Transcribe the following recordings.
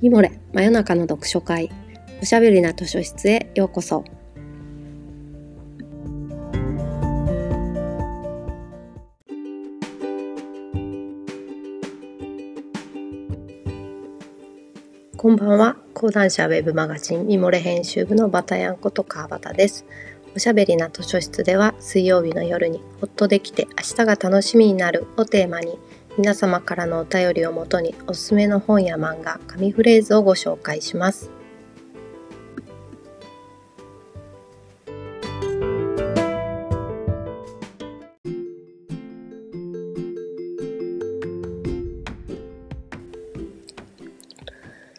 ミモレ真夜中の読書会。おしゃべりな図書室へようこそ。こんばんは。講談社ウェブマガジンミモレ編集部のバタヤンこと川端です。おしゃべりな図書室では水曜日の夜にほっとできて明日が楽しみになるをテーマに皆様からのお便りをもとにおすすめの本や漫画、紙フレーズをご紹介します。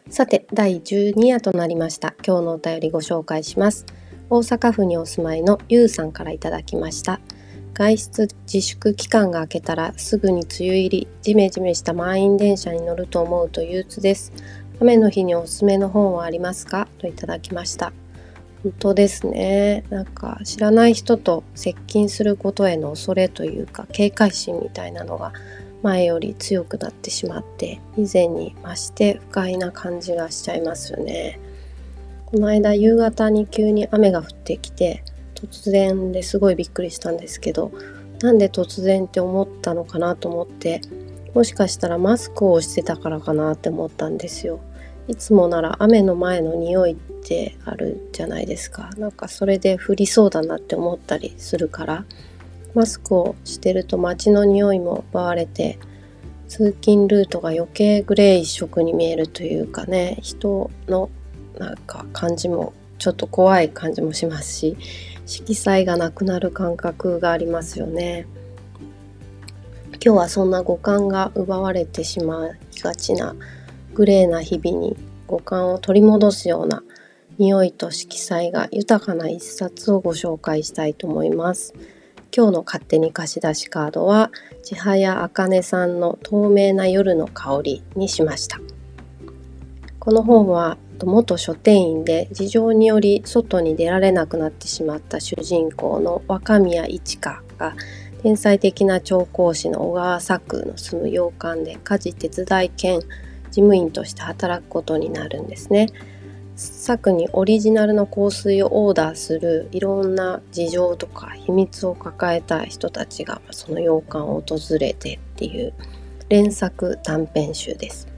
さて、第12夜となりました。今日のお便りご紹介します。大阪府にお住まいのゆうさんからいただきました。外出自粛期間が明けたらすぐに梅雨入り、ジメジメした満員電車に乗ると思うと憂鬱です。雨の日におすすめの本はありますか？といただきました。本当ですね。なんか知らない人と接近することへの恐れというか警戒心みたいなのが前より強くなってしまって以前に増して不快な感じがしちゃいますよね。この間夕方に急に雨が降ってきて突然ですごいびっくりしたんですけどなんで突然って思ったのかなと思ってもしかしたらマスクをしてたからかなって思ったんですよ。いつもなら雨の前の匂いってあるじゃないですか。なんかそれで降りそうだなって思ったりするからマスクをしてると街の匂いも奪われて通勤ルートが余計グレー一色に見えるというかね人のなんか感じもちょっと怖い感じもしますし色彩がなくなる感覚がありますよね。今日はそんな五感が奪われてしまいがちなグレーな日々に五感を取り戻すような匂いと色彩が豊かな一冊をご紹介したいと思います。今日の勝手に貸し出しカードは千早あかねさんの透明な夜の香りにしました。この本はと元書店員で事情により外に出られなくなってしまった主人公の若宮一花が天才的な調香師の小川作の住む洋館で家事手伝い兼事務員として働くことになるんですね。作にオリジナルの香水をオーダーするいろんな事情とか秘密を抱えた人たちがその洋館を訪れてっていう連作短編集です。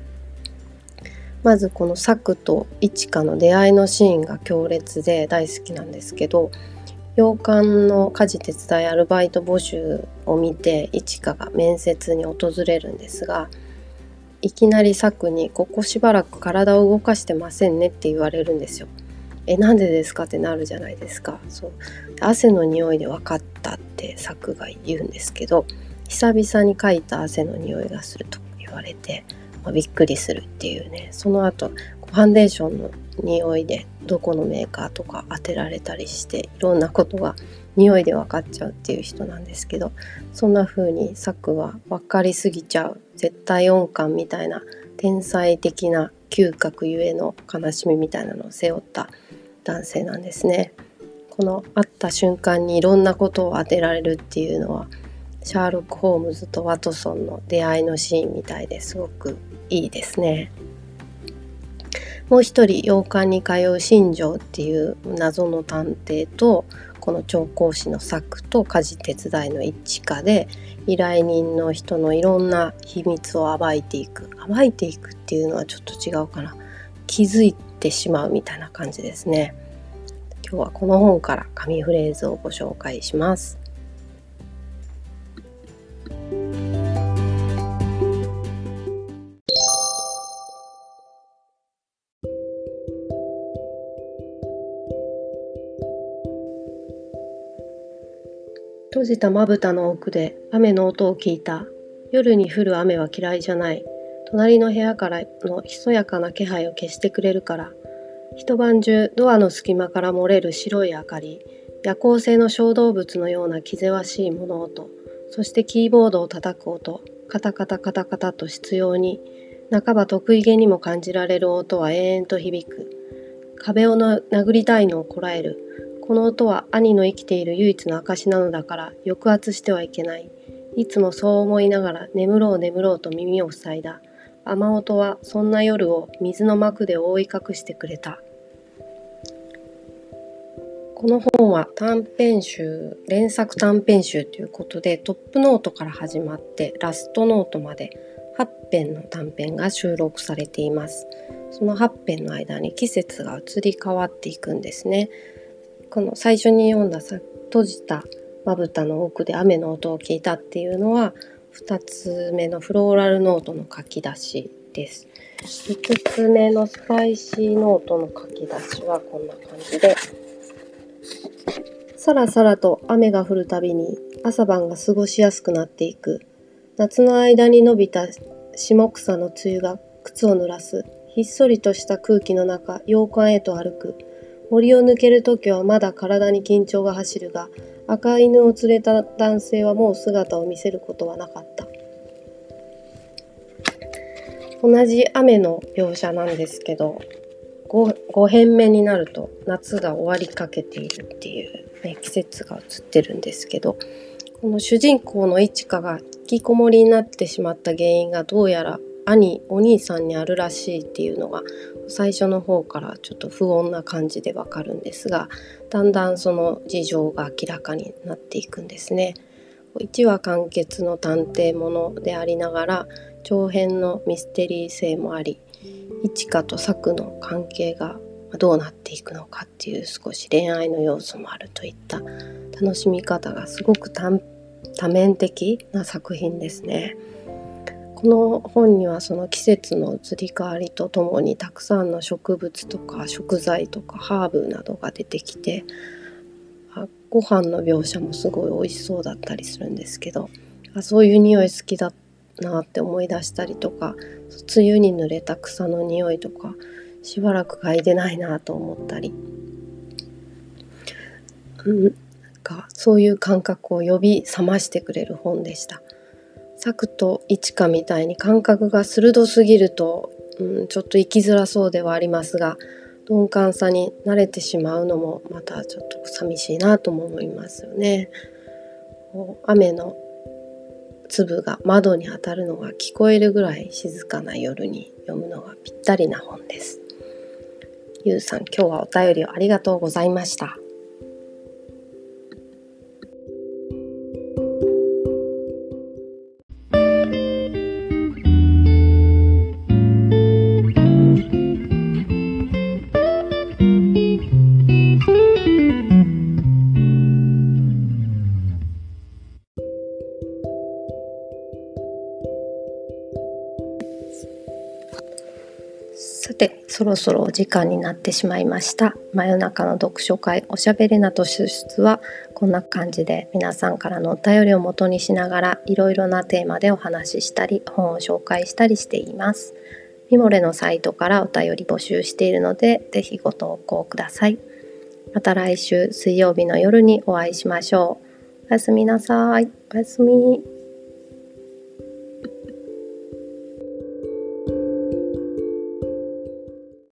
まずこのサクとイチカの出会いのシーンが強烈で大好きなんですけど洋館の家事手伝いアルバイト募集を見てイチカが面接に訪れるんですがいきなりサクに「ここしばらく体を動かしてませんね」って言われるんですよ。えなんでですかってなるじゃないですか。そう。汗の匂いで分かったってサクが言うんですけど久々にかいた汗の匂いがすると言われて。まあ、びっくりするっていうねその後ファンデーションの匂いでどこのメーカーとか当てられたりしていろんなことが匂いで分かっちゃうっていう人なんですけどそんな風にサクは分かりすぎちゃう絶対音感みたいな天才的な嗅覚ゆえの悲しみみたいなのを背負った男性なんですね。この会った瞬間にいろんなことを当てられるっていうのはシャーロック・ホームズとワトソンの出会いのシーンみたいですごくいいですね。もう一人洋館に通う新庄っていう謎の探偵とこの調香師の作と家事手伝いの一致化で依頼人の人のいろんな秘密を暴いていく暴いていくっていうのはちょっと違うかな。気づいてしまうみたいな感じですね。今日はこの本から紙フレーズをご紹介します。閉じたまぶたの奥で雨の音を聞いた。夜に降る雨は嫌いじゃない。隣の部屋からのひそやかな気配を消してくれるから。一晩中ドアの隙間から漏れる白い明かり、夜行性の小動物のような気ぜわしい物音、そしてキーボードを叩く音、カタカタカタカタと執拗に、半ば得意げにも感じられる音は永遠と響く。壁を殴りたいのをこらえる。この音は兄の生きている唯一の証なのだから抑圧してはいけない。いつもそう思いながら眠ろう眠ろうと耳を塞いだ。雨音はそんな夜を水の膜で覆い隠してくれた。この本は短編集、連作短編集ということでトップノートから始まってラストノートまで8編の短編が収録されています。その8編の間に季節が移り変わっていくんですね。この最初に読んださ閉じたまぶたの奥で雨の音を聞いたっていうのは2つ目のフローラルノートの書き出しです。5つ目のスパイシーノートの書き出しはこんな感じでさらさらと雨が降るたびに朝晩が過ごしやすくなっていく。夏の間に伸びた下草の梅雨が靴を濡らす。ひっそりとした空気の中、洋館へと歩く。森を抜けるときはまだ体に緊張が走るが、赤犬を連れた男性はもう姿を見せることはなかった。同じ雨の描写なんですけど 5, 5編目になると夏が終わりかけているっていうね、季節が映ってるんですけどこの主人公のいちかが引きこもりになってしまった原因がどうやら兄お兄さんにあるらしいっていうのが最初の方からちょっと不穏な感じでわかるんですがだんだんその事情が明らかになっていくんですね。1話完結の探偵ものでありながら長編のミステリー性もあり一花と作の関係がどうなっていくのかっていう少し恋愛の要素もあるといった楽しみ方がすごく多面的な作品ですね。この本にはその季節の移り変わりとともにたくさんの植物とか食材とかハーブなどが出てきてご飯の描写もすごい美味しそうだったりするんですけどあそういう匂い好きだなって思い出したりとか梅雨に濡れた草の匂いとかしばらく嗅いでないなと思ったり、うん、なんかそういう感覚を呼び覚ましてくれる本でした。作と一花みたいに感覚が鋭すぎると、うん、ちょっと生きづらそうではありますが鈍感さに慣れてしまうのもまたちょっと寂しいなとも思いますよね。雨の粒が窓に当たるのが聞こえるぐらい静かな夜に読むのがぴったりな本です。ゆうさん、今日はお便りをありがとうございました。さてそろそろお時間になってしまいました。真夜中の読書会おしゃべりな図書室はこんな感じで皆さんからのお便りを元にしながらいろいろなテーマでお話ししたり本を紹介したりしています。ミモレのサイトからお便り募集しているのでぜひご投稿ください。また来週水曜日の夜にお会いしましょう。おやすみなさい。おやすみ。